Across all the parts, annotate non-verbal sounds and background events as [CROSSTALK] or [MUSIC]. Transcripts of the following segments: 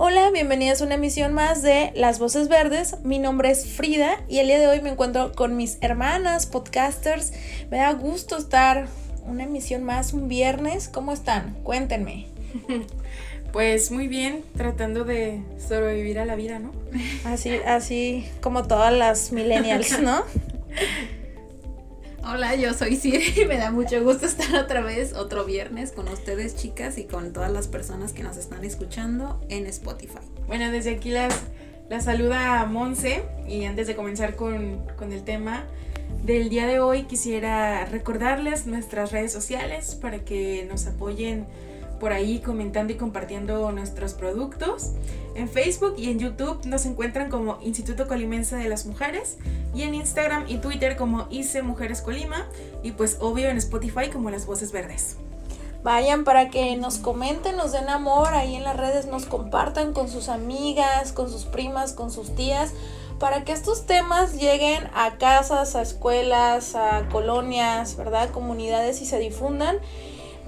Hola, bienvenidas a una emisión más de Las Voces Verdes. Mi nombre es Frida y el día de hoy me encuentro con mis hermanas podcasters. Me da gusto estar una emisión más un viernes. ¿Cómo están? Cuéntenme. [LAUGHS] Pues muy bien, tratando de sobrevivir a la vida, ¿no? Así, así como todas las millennials, ¿no? [LAUGHS] Hola, yo soy Siri y [LAUGHS] me da mucho gusto estar otra vez, otro viernes con ustedes chicas y con todas las personas que nos están escuchando en Spotify. Bueno, desde aquí las, las saluda Monse y antes de comenzar con, con el tema del día de hoy quisiera recordarles nuestras redes sociales para que nos apoyen por ahí comentando y compartiendo nuestros productos. En Facebook y en YouTube nos encuentran como Instituto Colimense de las Mujeres y en Instagram y Twitter como ICE Mujeres Colima y pues obvio en Spotify como Las Voces Verdes. Vayan para que nos comenten, nos den amor, ahí en las redes nos compartan con sus amigas, con sus primas, con sus tías, para que estos temas lleguen a casas, a escuelas, a colonias, ¿verdad? Comunidades y se difundan.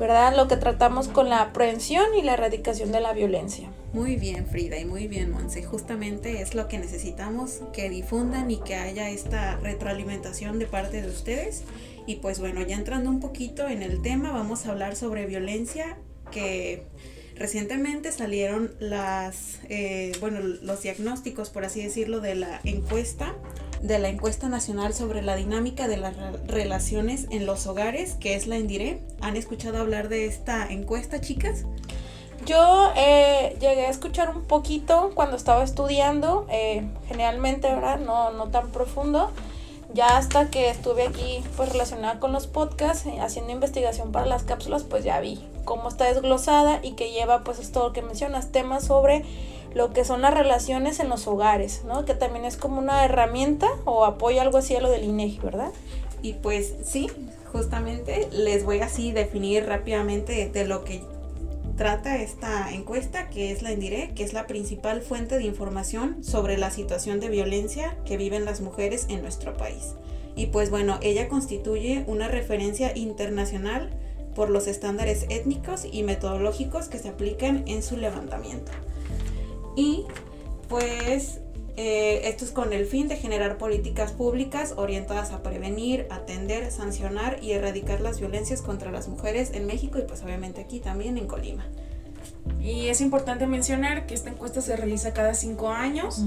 ¿Verdad? Lo que tratamos con la prevención y la erradicación de la violencia. Muy bien, Frida, y muy bien, Monse. Justamente es lo que necesitamos, que difundan y que haya esta retroalimentación de parte de ustedes. Y pues bueno, ya entrando un poquito en el tema, vamos a hablar sobre violencia que recientemente salieron las, eh, bueno, los diagnósticos, por así decirlo, de la encuesta de la encuesta nacional sobre la dinámica de las relaciones en los hogares, que es la Indire. ¿Han escuchado hablar de esta encuesta, chicas? Yo eh, llegué a escuchar un poquito cuando estaba estudiando, eh, generalmente, ¿verdad? No, no tan profundo. Ya hasta que estuve aquí pues relacionada con los podcasts, eh, haciendo investigación para las cápsulas, pues ya vi cómo está desglosada y que lleva pues es todo lo que mencionas, temas sobre lo que son las relaciones en los hogares, ¿no? Que también es como una herramienta o apoyo algo así a lo del INEGI, ¿verdad? Y pues sí, justamente les voy así definir rápidamente de lo que trata esta encuesta, que es la INDIRE, que es la principal fuente de información sobre la situación de violencia que viven las mujeres en nuestro país. Y pues bueno, ella constituye una referencia internacional por los estándares étnicos y metodológicos que se aplican en su levantamiento. Y pues eh, esto es con el fin de generar políticas públicas orientadas a prevenir, atender, sancionar y erradicar las violencias contra las mujeres en México y pues obviamente aquí también en Colima. Y es importante mencionar que esta encuesta se realiza cada cinco años,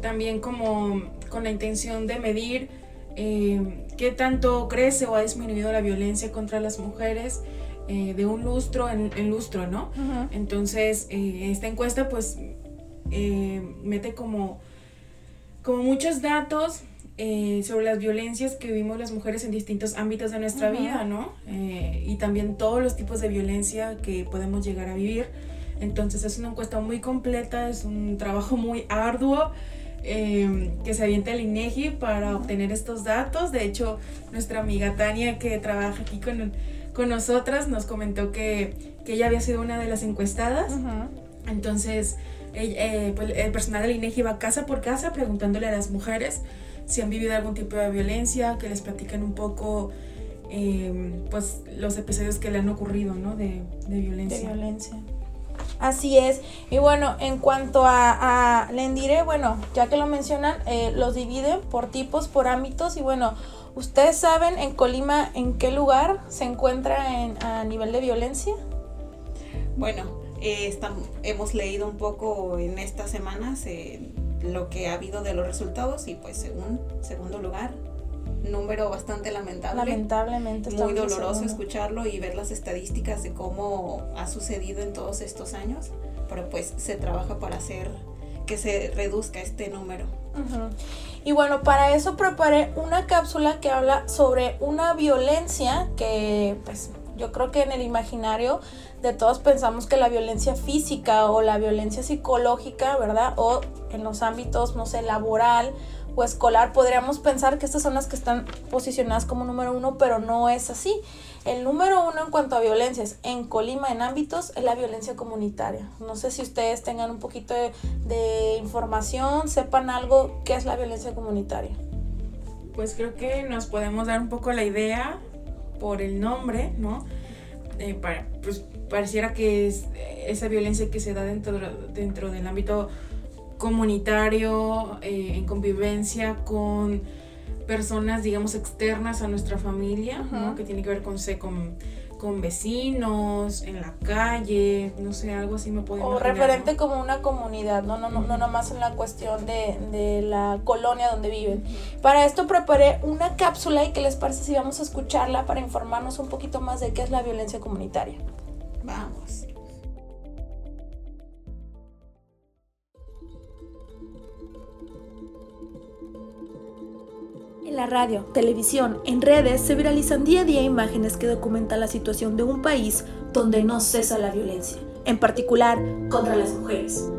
también como con la intención de medir eh, qué tanto crece o ha disminuido la violencia contra las mujeres eh, de un lustro en, lustro, ¿no? Entonces, esta encuesta pues eh, mete como, como muchos datos eh, sobre las violencias que vivimos las mujeres en distintos ámbitos de nuestra vida, ¿no? Eh, y también todos los tipos de violencia que podemos llegar a vivir. Entonces es una encuesta muy completa, es un trabajo muy arduo. que se avienta el INEGI para obtener estos datos. De hecho, nuestra amiga Tania, que trabaja aquí con, con nosotras, nos comentó que, que, ella había sido una de las encuestadas. Entonces, eh, pues, el personal del INEGI va casa por casa preguntándole a las mujeres si han vivido algún tipo de violencia, que les platiquen un poco em, pues los episodios que le han ocurrido, ¿no? De, violencia. De violencia. Así es. Y bueno, en cuanto a, a Lendire, bueno, ya que lo mencionan, eh, los dividen por tipos, por ámbitos. Y bueno, ¿ustedes saben en Colima en qué lugar se encuentra en, a nivel de violencia? Bueno, eh, hemos leído un poco en estas semanas eh, lo que ha habido de los resultados y pues según segundo lugar, número bastante lamentable. Lamentablemente. Muy doloroso escucharlo y ver las estadísticas de cómo ha sucedido en todos estos años, pero pues se trabaja para hacer que se reduzca este número. Y bueno, para eso preparé una cápsula que habla sobre una violencia que pues Yo creo que en el imaginario de todos pensamos que la violencia física o la violencia psicológica, ¿verdad? O en los ámbitos, no sé, laboral o escolar, podríamos pensar que estas son las que están posicionadas como número uno, pero no es así. El número uno en cuanto a violencias en Colima en ámbitos es la violencia comunitaria. No sé si ustedes tengan un poquito de, de información, sepan algo qué es la violencia comunitaria. Pues creo que nos podemos dar un poco la idea por el nombre, ¿no? Eh, para, pues pareciera que es esa violencia que se da dentro, dentro del ámbito comunitario, eh, en convivencia con personas, digamos, externas a nuestra familia, ¿no? Que tiene que ver con, con, con vecinos, en la calle, no sé, algo así me puede O referente como una comunidad, no, no, no, no nomás en la cuestión de, de la colonia donde viven. Para esto preparé una cápsula y qué les parece si vamos a escucharla para informarnos un poquito más de qué es la violencia comunitaria. Vamos. En la radio, televisión, en redes se viralizan día a día imágenes que documentan la situación de un país donde no cesa la violencia, en particular contra las mujeres.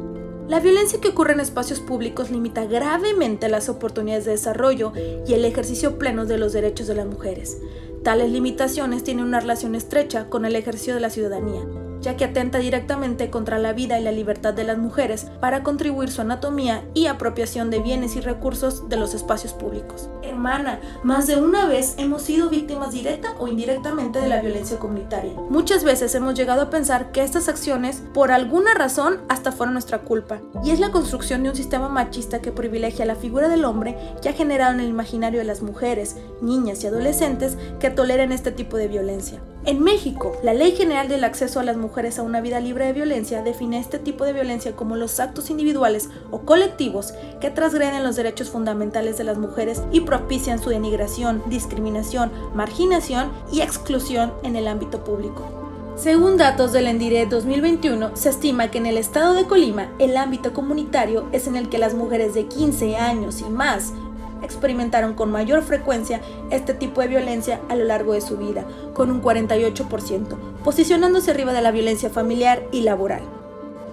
La violencia que ocurre en espacios públicos limita gravemente las oportunidades de desarrollo y el ejercicio pleno de los derechos de las mujeres. Tales limitaciones tienen una relación estrecha con el ejercicio de la ciudadanía, ya que atenta directamente contra la vida y la libertad de las mujeres para contribuir su anatomía y apropiación de bienes y recursos de los espacios públicos. Hermana, más de una vez hemos sido víctimas directa o indirectamente de la violencia comunitaria. Muchas veces hemos llegado a pensar que estas acciones, por alguna razón, hasta fueron nuestra culpa, y es la construcción de un sistema machista que privilegia la figura del hombre que ha generado en el imaginario de las mujeres, niñas y adolescentes que toleren este tipo de violencia. En México, la Ley General del Acceso a las Mujeres a una Vida Libre de Violencia define este tipo de violencia como los actos individuales o colectivos que transgreden los derechos fundamentales de las mujeres y propician su denigración, discriminación, marginación y exclusión en el ámbito público. Según datos del Endire 2021, se estima que en el estado de Colima el ámbito comunitario es en el que las mujeres de 15 años y más experimentaron con mayor frecuencia este tipo de violencia a lo largo de su vida, con un 48%, posicionándose arriba de la violencia familiar y laboral.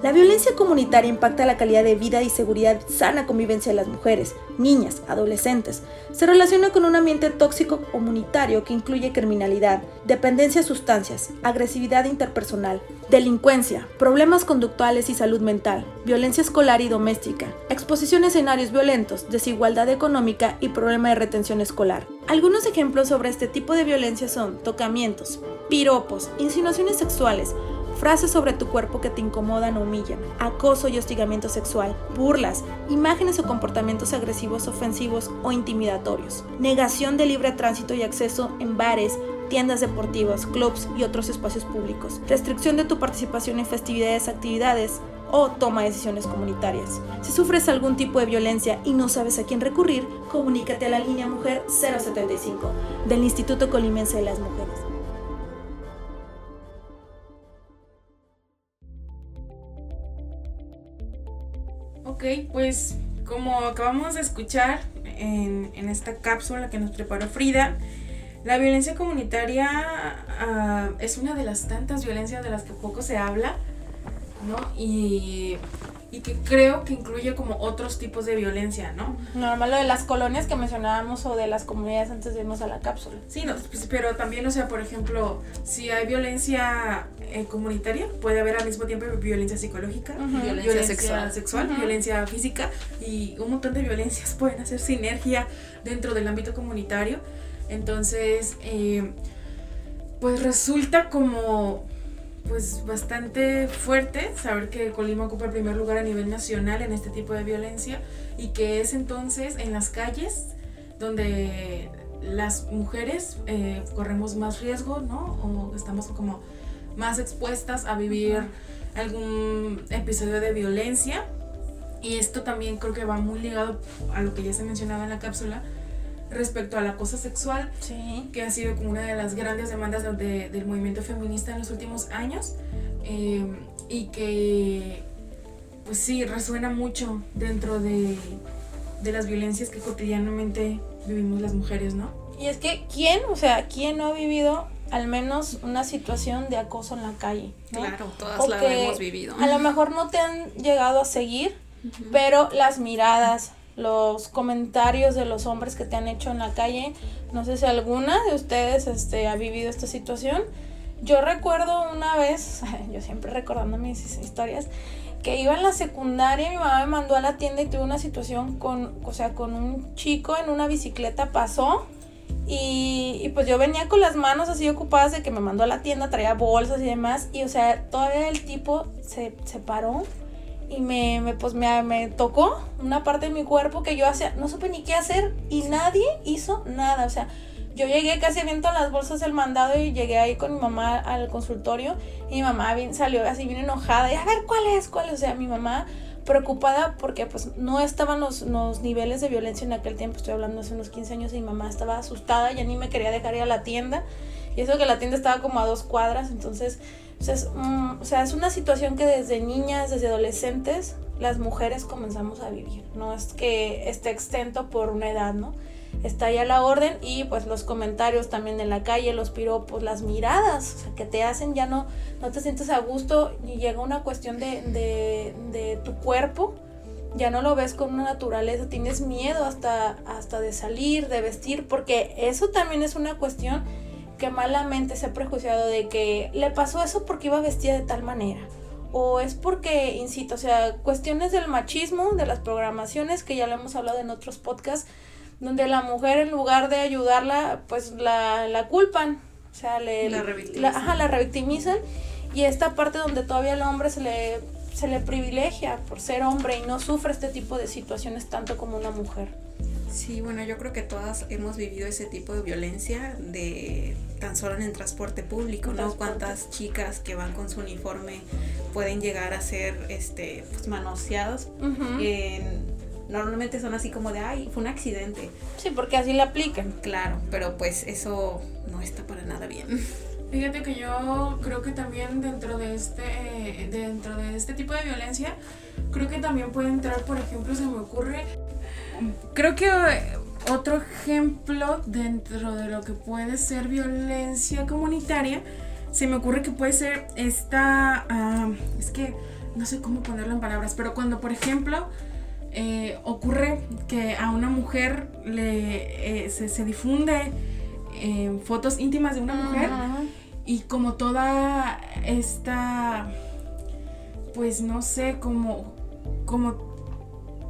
La violencia comunitaria impacta la calidad de vida y seguridad sana convivencia de las mujeres, niñas, adolescentes. Se relaciona con un ambiente tóxico comunitario que incluye criminalidad, dependencia a sustancias, agresividad interpersonal, delincuencia, problemas conductuales y salud mental, violencia escolar y doméstica, exposición a escenarios violentos, desigualdad económica y problema de retención escolar. Algunos ejemplos sobre este tipo de violencia son tocamientos, piropos, insinuaciones sexuales, frases sobre tu cuerpo que te incomodan o humillan, acoso y hostigamiento sexual, burlas, imágenes o comportamientos agresivos, ofensivos o intimidatorios, negación de libre tránsito y acceso en bares, tiendas deportivas, clubs y otros espacios públicos, restricción de tu participación en festividades, actividades o toma de decisiones comunitarias. Si sufres algún tipo de violencia y no sabes a quién recurrir, comunícate a la línea Mujer 075 del Instituto Colimense de las Mujeres. Ok, pues como acabamos de escuchar en, esta cápsula que nos preparó Frida, la violencia comunitaria ah, es una de las tantas violencias de las que poco se habla, ¿no? Y, y que creo que incluye como otros tipos de violencia, ¿no? Normal lo de las colonias que mencionábamos o de las comunidades antes de irnos a la cápsula. Sí, no, pues, pero también, o sea, por ejemplo, si hay violencia eh, comunitaria, puede haber al mismo tiempo violencia psicológica, Violencia sexual. sexual violencia física y un montón de violencias [LAUGHS] pueden hacer sinergia dentro del ámbito comunitario. Entonces, eh, pues resulta como pues bastante fuerte saber que Colima ocupa el primer lugar a nivel nacional en este tipo de violencia y que es entonces en las calles donde las mujeres eh, corremos más riesgo, ¿no? O estamos como más expuestas a vivir algún episodio de violencia. Y esto también creo que va muy ligado a lo que ya se mencionaba en la cápsula respecto al acoso sexual, Sí. que ha sido como una de las grandes demandas de- de- del movimiento feminista en los últimos años eh, y que pues sí resuena mucho dentro de, de las violencias que cotidianamente vivimos las mujeres, ¿no? Y es que, ¿quién? O sea, ¿quién no ha vivido al menos una situación de acoso en la calle. ¿no? Claro, todas O la que hemos vivido. A lo mejor no te han llegado a seguir, pero las miradas, los comentarios de los hombres que te han hecho en la calle, no sé si alguna de ustedes este, ha vivido esta situación. Yo recuerdo una vez, [LAUGHS] yo siempre recordando mis historias, que iba en la secundaria, mi mamá me mandó a la tienda y tuve una situación con, o sea, con un chico en una bicicleta, pasó y, pues yo venía con las manos así ocupadas de que me mandó a la tienda, traía bolsas y demás, y o sea, todavía el tipo se, se paró y me, me, pues me, me tocó una parte de mi cuerpo que yo hacía, no supe ni qué hacer y nadie hizo nada, o sea, yo llegué casi aviento las bolsas del mandado y llegué ahí con mi mamá al consultorio y mi mamá salió así bien enojada y a ver cuál es, cuál es, o sea, mi mamá preocupada porque pues no estaban los, los niveles de violencia en aquel tiempo, estoy hablando hace unos 15 años y mi mamá estaba asustada, ya ni me quería dejar ir a la tienda. Y eso que la tienda estaba como a dos cuadras, entonces o sea, es, una situación que desde niñas, desde adolescentes, las mujeres comenzamos a vivir. No es que esté extento por una edad, ¿no? Está ahí a la orden y pues los comentarios también en la calle, los piropos, las miradas, que te hacen ya no, no te sientes a gusto y llega una cuestión de, de, de tu cuerpo, ya no lo ves con una naturaleza, tienes miedo hasta, hasta de salir, de vestir, porque eso también es una cuestión que malamente se ha prejuiciado de que le pasó eso porque iba vestida de tal manera. O es porque, insisto, o sea, cuestiones del machismo, de las programaciones, que ya lo hemos hablado en otros podcasts, donde la mujer en lugar de ayudarla, pues la, la culpan. O sea, le, La la, revictimizan. ajá, la revictimizan. Y esta parte donde todavía al hombre se le, se le privilegia por ser hombre y no sufre este tipo de situaciones tanto como una mujer. Sí, bueno, yo creo que todas hemos vivido ese tipo de violencia de tan solo en el transporte público, ¿no? transporte. Cuántas chicas que van con su uniforme pueden llegar a ser este pues manoseadas. En- normalmente son así como de, ay, fue un accidente. Sí, porque así le aplican. Claro, pero pues eso no está para nada bien. Fíjate que yo creo que también dentro de este dentro de este tipo de violencia creo que también puede entrar, por ejemplo, se me ocurre creo que eh, otro ejemplo dentro de lo que puede ser violencia comunitaria se me ocurre que puede ser esta ah, es que no sé cómo ponerlo en palabras, pero cuando por ejemplo eh, ocurre que a una mujer le eh, se, se difunde eh, fotos íntimas de una mujer y como toda esta pues no sé como como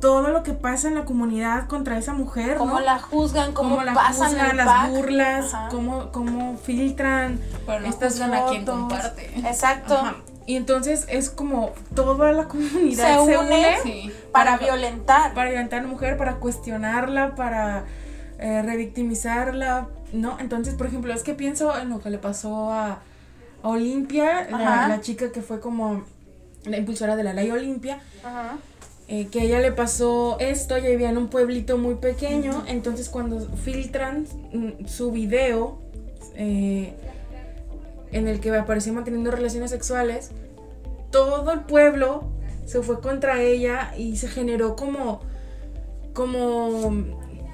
todo lo que pasa en la comunidad contra esa mujer Cómo ¿no? la juzgan, cómo, Cómo la pasan juzgan, el las pack. burlas Ajá. cómo, cómo filtran Pero no estas juzgan a quien comparte. Exacto. Ajá. y entonces es como toda la [LAUGHS] comunidad Se se, une. une Sí. Para Para- violentar. para violentar a la mujer, para cuestionarla, para eh, revictimizarla, ¿no? Entonces, por ejemplo, es que pienso en lo que le pasó a, a Olimpia, la, la chica que fue como la impulsora de la ley Olimpia, Ajá. Eh, que a ella le pasó esto, ella vivía en un pueblito muy pequeño, entonces cuando filtran mm, su video eh, en el que apareció manteniendo relaciones sexuales, todo el pueblo se fue contra ella y se generó como, como,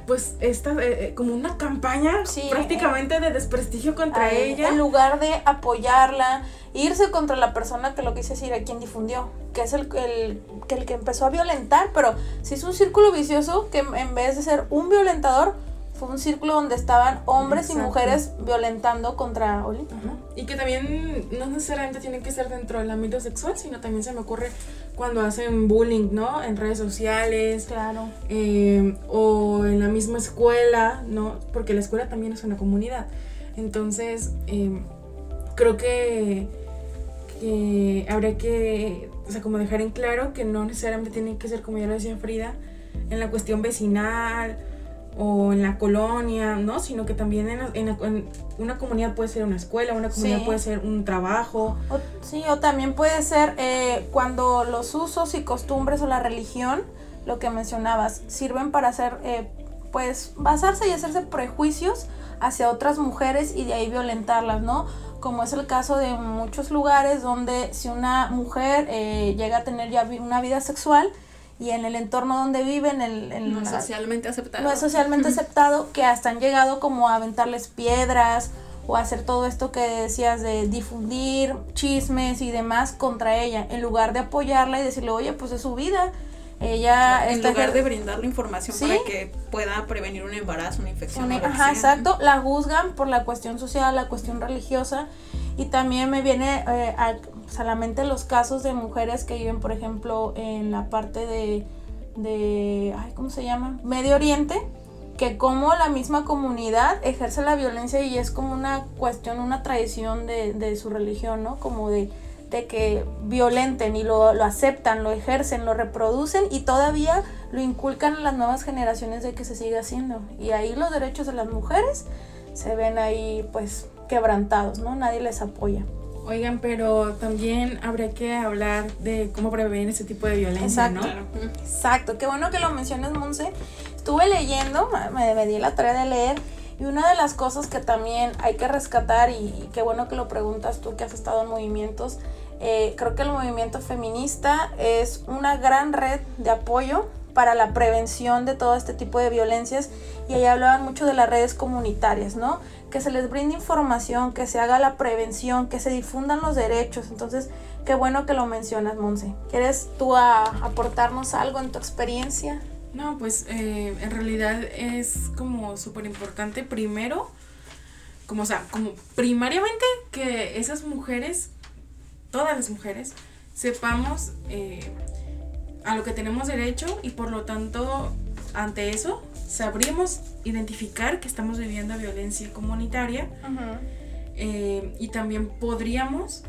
pues, esta, eh, eh, como una campaña Sí, prácticamente de desprestigio contra ella. En lugar de apoyarla, irse contra la persona que lo quise decir, a quien difundió, que es el, el, que el que empezó a violentar, pero si es un círculo vicioso que en vez de ser un violentador, fue un círculo donde estaban hombres y mujeres violentando contra Olimpia. Ajá. Y que también no necesariamente tiene que ser dentro del ámbito sexual, sino también se me ocurre cuando hacen bullying, ¿no? En redes sociales Claro. eh, o en la misma escuela, ¿no? Porque la escuela también es una comunidad. Entonces, eh, creo que, que habría que, o sea, como dejar en claro que no necesariamente tiene que ser, como ya lo decía Frida, en la cuestión vecinal o en la colonia, ¿no? Sino que también en, en en una comunidad puede ser una escuela, una comunidad Sí. puede ser un trabajo. O, sí, o también puede ser eh, cuando los usos y costumbres o la religión, lo que mencionabas, sirven para hacer, eh, pues, basarse y hacerse prejuicios hacia otras mujeres y de ahí violentarlas, ¿no? Como es el caso de muchos lugares donde si una mujer eh, llega a tener ya una vida sexual y en el entorno donde viven, en, en No es socialmente aceptado. no es socialmente [LAUGHS] aceptado, que hasta han llegado como a aventarles piedras o hacer todo esto que decías de difundir chismes y demás contra ella, en lugar de apoyarla y decirle, oye, pues es su vida. Ella en está lugar de brindarle información Sí. para que pueda prevenir un embarazo, una infección. Una- Ajá, exacto. La juzgan por la cuestión social, la cuestión religiosa. Y también me viene eh, a, pues, a la mente los casos de mujeres que viven, por ejemplo, en la parte de, de ay, ¿cómo se llama? Medio Oriente, que como la misma comunidad ejerce la violencia y es como una cuestión, una tradición de, de su religión, ¿no? Como de, de que violenten y lo, lo aceptan, lo ejercen, lo reproducen y todavía lo inculcan a las nuevas generaciones de que se sigue haciendo. Y ahí los derechos de las mujeres se ven ahí pues quebrantados, ¿no? Nadie les apoya. Oigan, pero también habría que hablar de cómo prevenir ese tipo de violencia, Exacto. ¿no? Exacto, qué bueno que lo mencionas, Monse. Estuve leyendo, me, me di la tarea de leer, y una de las cosas que también hay que rescatar, y, y qué bueno que lo preguntas tú que has estado en movimientos, eh, creo que el movimiento feminista es una gran red de apoyo para la prevención de todo este tipo de violencias y ahí hablaban mucho de las redes comunitarias, ¿no? Que se les brinde información, que se haga la prevención, que se difundan los derechos. Entonces, qué bueno que lo mencionas, Monse. ¿Quieres tú a- aportarnos algo en tu experiencia? No, pues eh, en realidad es como súper importante primero, como sea, como primariamente que esas mujeres, todas las mujeres, sepamos eh, a lo que tenemos derecho y por lo tanto ante eso sabríamos identificar que estamos viviendo violencia comunitaria eh, y también podríamos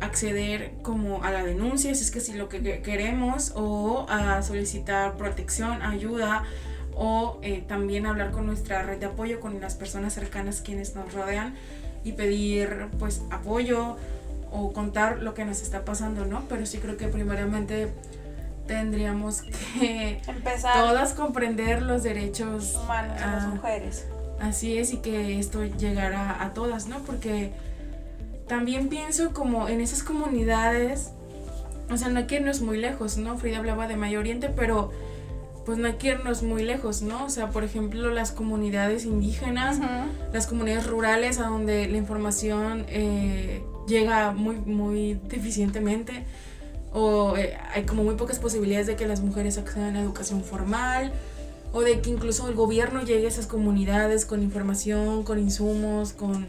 acceder como a la denuncia si es que si lo que que- queremos o a solicitar protección, ayuda o eh, también hablar con nuestra red de apoyo con las personas cercanas quienes nos rodean y pedir pues apoyo o contar lo que nos está pasando, ¿no? Pero sí creo que primariamente tendríamos que Empezar todas comprender los derechos humanos de las ah, mujeres. Así es, y que esto llegara a todas, ¿no? Porque también pienso como en esas comunidades, o sea, no hay que irnos muy lejos, ¿no? Frida hablaba de Medio Oriente, pero pues no hay que irnos muy lejos, ¿no? O sea, por ejemplo, las comunidades indígenas, las comunidades rurales a donde la información eh, llega muy, muy deficientemente o eh, hay como muy pocas posibilidades de que las mujeres accedan a la educación formal o de que incluso el gobierno llegue a esas comunidades con información, con insumos, con,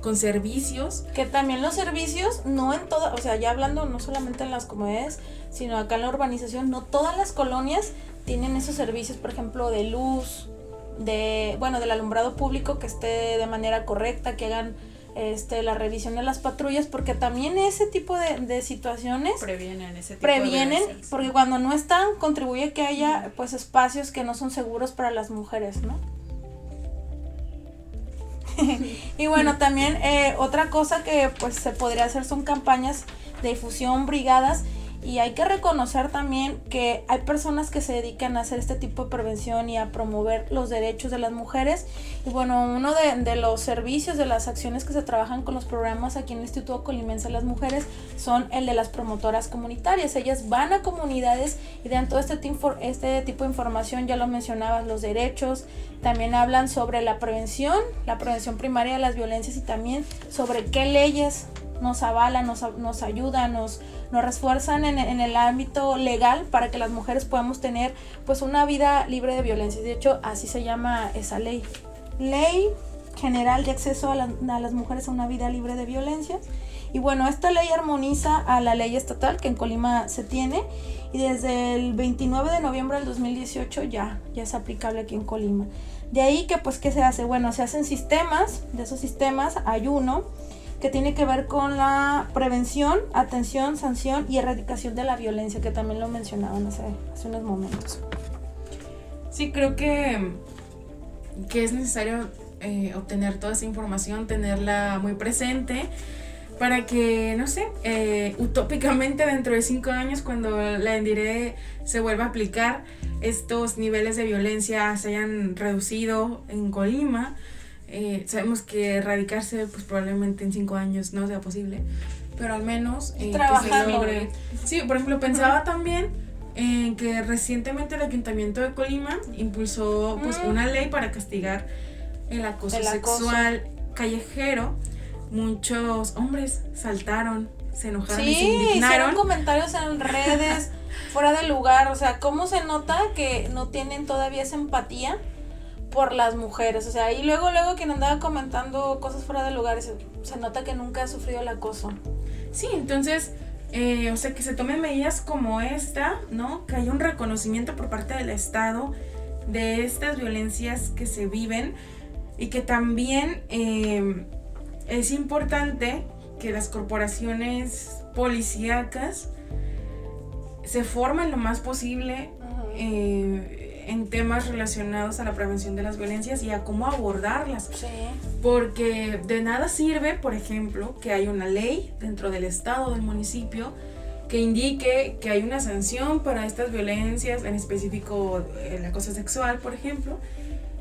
con servicios. Que también los servicios, no en todas, o sea, ya hablando no solamente en las comunidades, sino acá en la urbanización, no todas las colonias tienen esos servicios, por ejemplo, de luz, de, bueno, del alumbrado público que esté de manera correcta, que hagan este, la revisión de las patrullas, porque también ese tipo de, de situaciones Previenen ese tipo previenen, de violencias. porque cuando no están, contribuye que haya pues espacios que no son seguros para las mujeres, ¿no? [LAUGHS] y bueno, también eh, otra cosa que pues se podría hacer son campañas de difusión, brigadas, y hay que reconocer también que hay personas que se dedican a hacer este tipo de prevención y a promover los derechos de las mujeres. Y bueno, uno de, de los servicios, de las acciones que se trabajan con los programas aquí en el Instituto Colimense de las Mujeres son el de las promotoras comunitarias. Ellas van a comunidades y dan todo este, este tipo de información, ya lo mencionabas, los derechos. También hablan sobre la prevención, la prevención primaria de las violencias y también sobre qué leyes nos avalan, nos, nos ayudan, nos, nos refuerzan en, en el ámbito legal para que las mujeres podamos tener pues una vida libre de violencia. De hecho, así se llama esa ley. Ley General de Acceso a, las- a las Mujeres a una vida libre de violencias. Y bueno, esta ley armoniza a la ley estatal que en Colima se tiene y desde el 29 de noviembre del 2018 ya, ya es aplicable aquí en Colima. De ahí que pues, ¿qué se hace? Bueno, se hacen sistemas, de esos sistemas hay uno que tiene que ver con la prevención, atención, sanción y erradicación de la violencia, que también lo mencionaban hace, unos momentos. Sí, creo que, que es necesario eh, obtener toda esa información, tenerla muy presente para que, no sé, eh, utópicamente dentro de cinco años, cuando la Endire se vuelva a aplicar, estos niveles de violencia se hayan reducido en Colima. Eh, sabemos que erradicarse, pues probablemente en cinco años no sea posible, pero al menos eh, que se Trabajando. logre. Sí, por ejemplo, pensaba también en que recientemente el Ayuntamiento de Colima impulsó pues Mm. una ley para castigar el acoso, El acoso. sexual callejero, muchos hombres saltaron, se enojaron y se Sí, hicieron indignaron. comentarios en redes fuera de lugar. O sea, ¿cómo se nota que no tienen todavía esa empatía por las mujeres? O sea, y luego, luego quien andaba comentando cosas fuera de lugar, se, se nota que nunca ha sufrido el acoso. Sí, entonces, eh, o sea, que se tomen medidas como esta, ¿no? Que haya un reconocimiento por parte del Estado de estas violencias que se viven y que también eh, es importante que las corporaciones policíacas se formen lo más posible eh, en temas relacionados a la prevención de las violencias y a cómo abordarlas. Sí. Porque de nada sirve, por ejemplo, que haya una ley dentro del estado, del municipio, que indique que hay una sanción para estas violencias, en específico eh, el acoso sexual, por ejemplo,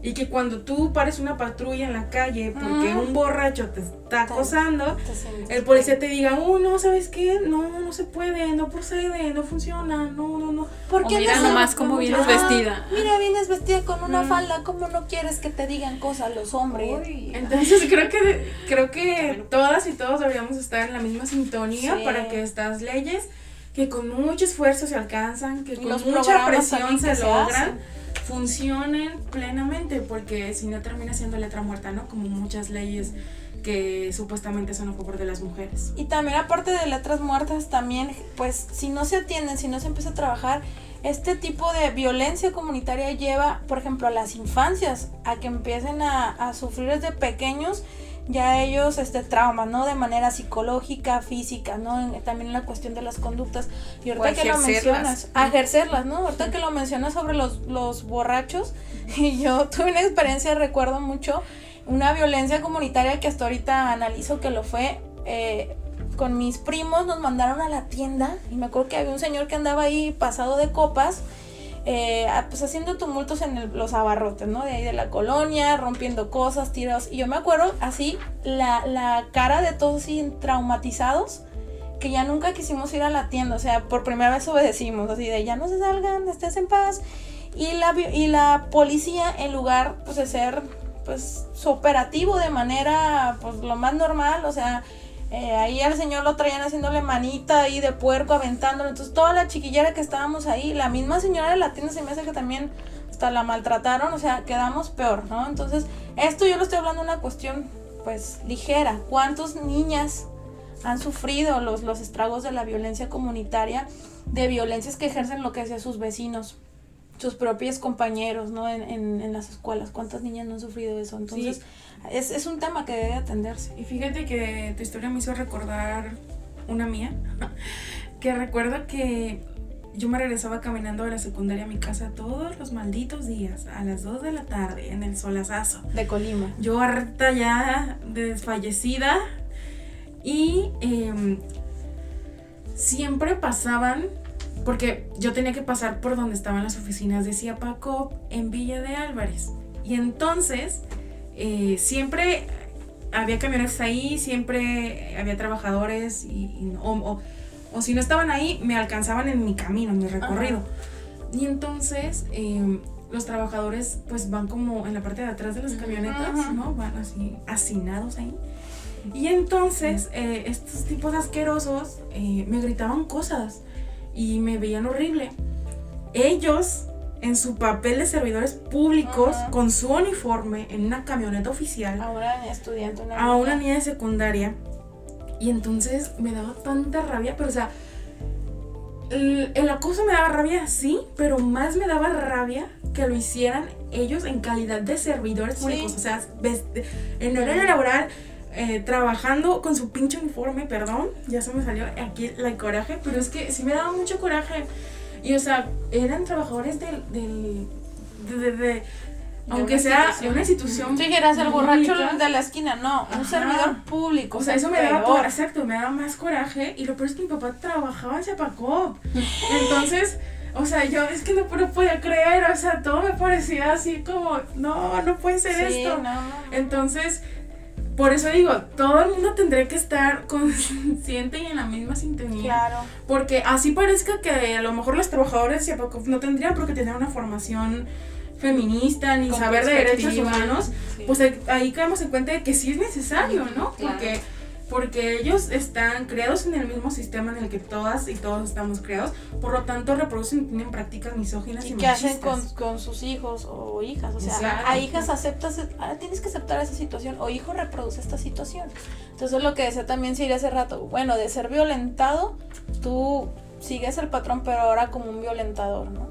y que cuando tú pares una patrulla en la calle porque un borracho te está acosando, Te el policía te diga, oh, no, ¿sabes qué? No, no se puede, no procede, no funciona, no, no, no. ¿Por O qué mira no nomás cómo vienes Ah, vestida. Mira, vienes vestida con una Mm. falda, ¿cómo no quieres que te digan cosas los hombres? Uy. Entonces creo que creo que [LAUGHS] todas y todos deberíamos estar en la misma sintonía Sí. para que estas leyes que con mucho esfuerzo se alcanzan, que Y con mucha presión se logran, hacen. Funcionen plenamente, porque si no termina siendo letra muerta, ¿no? Como muchas leyes que supuestamente son a favor de las mujeres. Y también aparte de letras muertas, también, pues si no se atienden, si no se empieza a trabajar, este tipo de violencia comunitaria lleva, por ejemplo, a las infancias a que empiecen a, a sufrir desde pequeños ya ellos este trauma, ¿no? De manera psicológica, física, ¿no? También la cuestión de las conductas. Y ahorita que lo mencionas, a ejercerlas, ¿no? Ahorita que lo mencionas sobre los, los borrachos, [LAUGHS] y yo tuve una experiencia, recuerdo mucho, una violencia comunitaria que hasta ahorita analizo que lo fue. eh, con mis primos nos mandaron a la tienda y me acuerdo que había un señor que andaba ahí pasado de copas, eh, a- pues haciendo tumultos en los abarrotes, ¿no? De ahí de la colonia, rompiendo cosas, tirados. Y yo me acuerdo así, la, la cara de todos así traumatizados, que ya nunca quisimos ir a la tienda, o sea, por primera vez obedecimos, así de ya no se salgan, estés en paz. Y la, y la policía, en lugar pues, de ser pues su operativo de manera pues lo más normal, o sea, eh, ahí al señor lo traían haciéndole manita ahí de puerco, aventándolo. Entonces toda la chiquillera que estábamos ahí, la misma señora de la tienda se me hace que también hasta la maltrataron, o sea, quedamos peor, ¿no? Entonces, esto yo lo estoy hablando una cuestión pues ligera. ¿Cuántas niñas han sufrido los, los estragos de la violencia comunitaria, de violencias que ejercen lo que hacía sus vecinos? Sus propios compañeros, ¿no? En, en, en las escuelas. ¿Cuántas niñas no han sufrido eso? Entonces, es, es un tema que debe atenderse. Y fíjate que tu historia me hizo recordar una mía, [LAUGHS] que recuerdo que yo me regresaba caminando de la secundaria a mi casa todos los malditos días, a las 2 de la tarde, en el solazazo. De Colima. Yo harta ya, desfallecida, y em, siempre pasaban, porque yo tenía que pasar por donde estaban las oficinas de Ciapacop en Villa de Álvarez. Y entonces, eh, siempre había camionetas ahí, siempre había trabajadores, y, y- o, o- o si no estaban ahí, me alcanzaban en mi camino, en mi recorrido. Y entonces, em, los trabajadores pues van como en la parte de atrás de las camionetas, Ajá. ¿no? Van así hacinados ahí. Y entonces eh, estos tipos asquerosos eh, me gritaban cosas y me veían horrible. Ellos, en su papel de servidores públicos, con su uniforme, en una camioneta oficial, Ahora estudiante, una a una niña. niña de secundaria. Y entonces me daba tanta rabia, pero o sea, el, el acoso me daba rabia, sí, pero más me daba rabia que lo hicieran ellos en calidad de servidores Sí. públicos, o sea, en horario laboral, eh, trabajando con su pinche uniforme, perdón, ya se me salió aquí el coraje, pero es que sí me daba mucho coraje. Y o sea, eran trabajadores del, del de, de- de- aunque una sea institución. una institución Sí, que eras el borracho de la esquina, no, un servidor público. O sea, eso me daba, por, exacto, me daba más coraje. Y lo peor es que mi papá trabajaba en Zapacop. [LAUGHS] Entonces, o sea, yo es que no, no podía creer, o sea, todo me parecía así como, no, no puede ser Sí, esto. no, no. Entonces, por eso digo, todo el mundo tendría que estar [LAUGHS] consciente y en la misma sintonía. Claro. Porque así parezca que a lo mejor los trabajadores de no tendrían por qué tener una formación feminista ni Con saber de derechos humanos, pues ahí, ahí caemos en cuenta de que sí es necesario, ¿no? Claro. Porque porque ellos están creados en el mismo sistema en el que todas y todos estamos creados, por lo tanto reproducen y tienen prácticas misóginas y, ¿Y qué hacen con, con sus hijos o hijas? O sea, Exacto. a hijas aceptas, ah, tienes que aceptar esa situación o hijo reproduce esta situación. Entonces lo que decía también Siri hace rato, bueno, de ser violentado, tú sigues el patrón, pero ahora como un violentador, ¿no?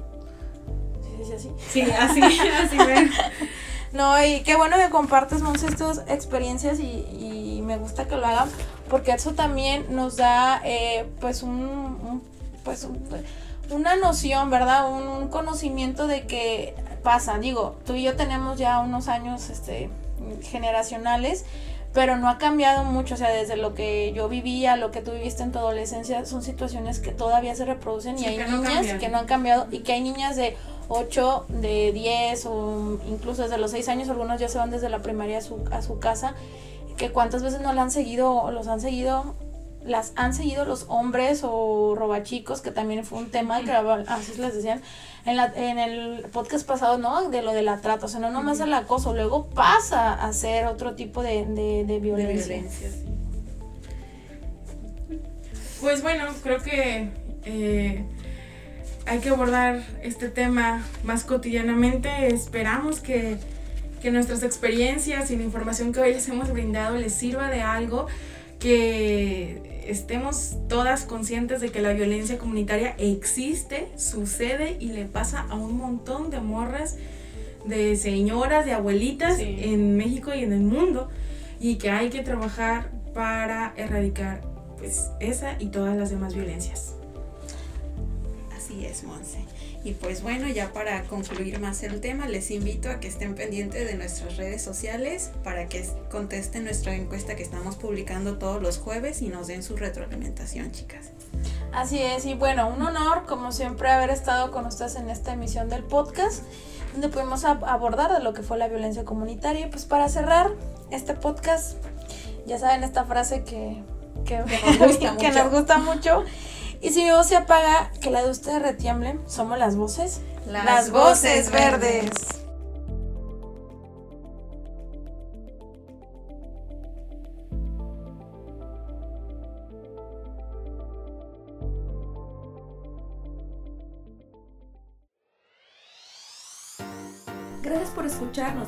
¿Sí se dice así? Sí, así, así. [LAUGHS] No, y qué bueno que compartes, Monse, estas experiencias y, y me gusta que lo hagan porque eso también nos da, eh, pues, un, un- pues, un- una noción, ¿verdad? Un, un conocimiento de que pasa. Digo, tú y yo tenemos ya unos años, este, generacionales, pero no ha cambiado mucho, o sea, desde lo que yo vivía, lo que tú viviste en tu adolescencia, son situaciones que todavía se reproducen y Sí, hay que niñas que no han cambiado y que hay niñas de 8, de 10 o incluso desde los 6 años, algunos ya se van desde la primaria a su, a su casa, que cuántas veces no la han seguido o los han seguido, las han seguido los hombres o robachicos, que también fue un tema que así les decían en, la, en el podcast pasado, ¿no? De lo de la trata, o sea, no nomás el acoso, luego pasa a ser otro tipo de, de, de De violencia. violencia, sí. Pues bueno, creo que eh, hay que abordar este tema más cotidianamente. Esperamos que, que nuestras experiencias y la información que hoy les hemos brindado les sirva de algo, que estemos todas conscientes de que la violencia comunitaria existe, sucede y le pasa a un montón de morras, de señoras, de abuelitas Sí. en México y en el mundo y que hay que trabajar para erradicar pues esa y todas las demás violencias. Así es, Monse. Y pues bueno, ya para concluir más el tema, les invito a que estén pendientes de nuestras redes sociales para que contesten nuestra encuesta que estamos publicando todos los jueves y nos den su retroalimentación, chicas. Así es, y bueno, un honor, como siempre, haber estado con ustedes en esta emisión del podcast, donde pudimos ab- abordar de lo que fue la violencia comunitaria. Y pues para cerrar este podcast, ya saben esta frase que, que, gusta que nos gusta [LAUGHS] mucho. Y si mi voz se apaga, que la de ustedes retiemble, somos las voces. Las voces verdes. Gracias por escucharnos.